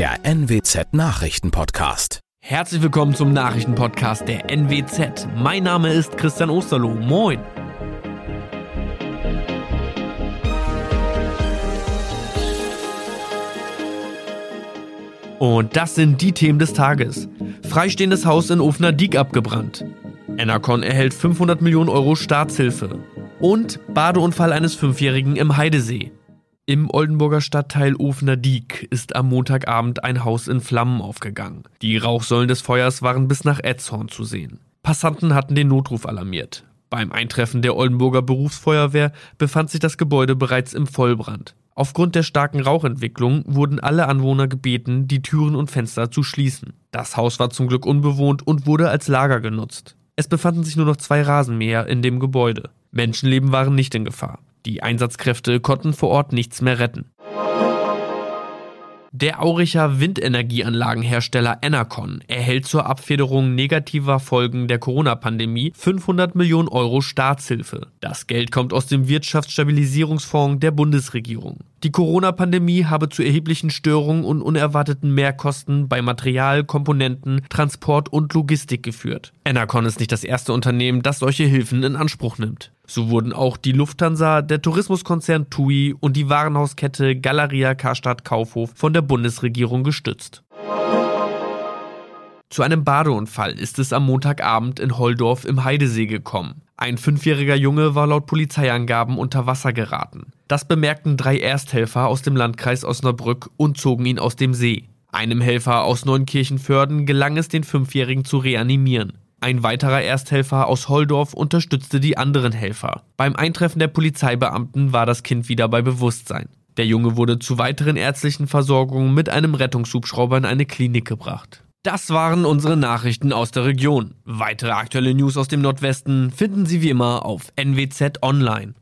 der NWZ Nachrichtenpodcast. Herzlich willkommen zum Nachrichtenpodcast der NWZ. Mein Name ist Christian Osterloh. Moin. Und das sind die Themen des Tages. Freistehendes Haus in Ofener Diek abgebrannt. Enercon erhält 500 Millionen Euro Staatshilfe. Und Badeunfall eines Fünfjährigen im Heidesee. Im Oldenburger Stadtteil Ofener Diek ist am Montagabend ein Haus in Flammen aufgegangen. Die Rauchsäulen des Feuers waren bis nach Etzhorn zu sehen. Passanten hatten den Notruf alarmiert. Beim Eintreffen der Oldenburger Berufsfeuerwehr befand sich das Gebäude bereits im Vollbrand. Aufgrund der starken Rauchentwicklung wurden alle Anwohner gebeten, die Türen und Fenster zu schließen. Das Haus war zum Glück unbewohnt und wurde als Lager genutzt. Es befanden sich nur noch zwei Rasenmäher in dem Gebäude. Menschenleben waren nicht in Gefahr. Die Einsatzkräfte konnten vor Ort nichts mehr retten. Der Auricher Windenergieanlagenhersteller Enercon erhält zur Abfederung negativer Folgen der Corona-Pandemie 500 Millionen Euro Staatshilfe. Das Geld kommt aus dem Wirtschaftsstabilisierungsfonds der Bundesregierung. Die Corona-Pandemie habe zu erheblichen Störungen und unerwarteten Mehrkosten bei Material, Komponenten, Transport und Logistik geführt. Enercon ist nicht das erste Unternehmen, das solche Hilfen in Anspruch nimmt. So wurden auch die Lufthansa, der Tourismuskonzern TUI und die Warenhauskette Galeria Karstadt Kaufhof von der Bundesregierung gestützt. Zu einem Badeunfall ist es am Montagabend in Holdorf im Heidesee gekommen. Ein fünfjähriger Junge war laut Polizeiangaben unter Wasser geraten. Das bemerkten drei Ersthelfer aus dem Landkreis Osnabrück und zogen ihn aus dem See. Einem Helfer aus Neunkirchenförden gelang es, den Fünfjährigen zu reanimieren. Ein weiterer Ersthelfer aus Holdorf unterstützte die anderen Helfer. Beim Eintreffen der Polizeibeamten war das Kind wieder bei Bewusstsein. Der Junge wurde zu weiteren ärztlichen Versorgungen mit einem Rettungshubschrauber in eine Klinik gebracht. Das waren unsere Nachrichten aus der Region. Weitere aktuelle News aus dem Nordwesten finden Sie wie immer auf NWZ Online.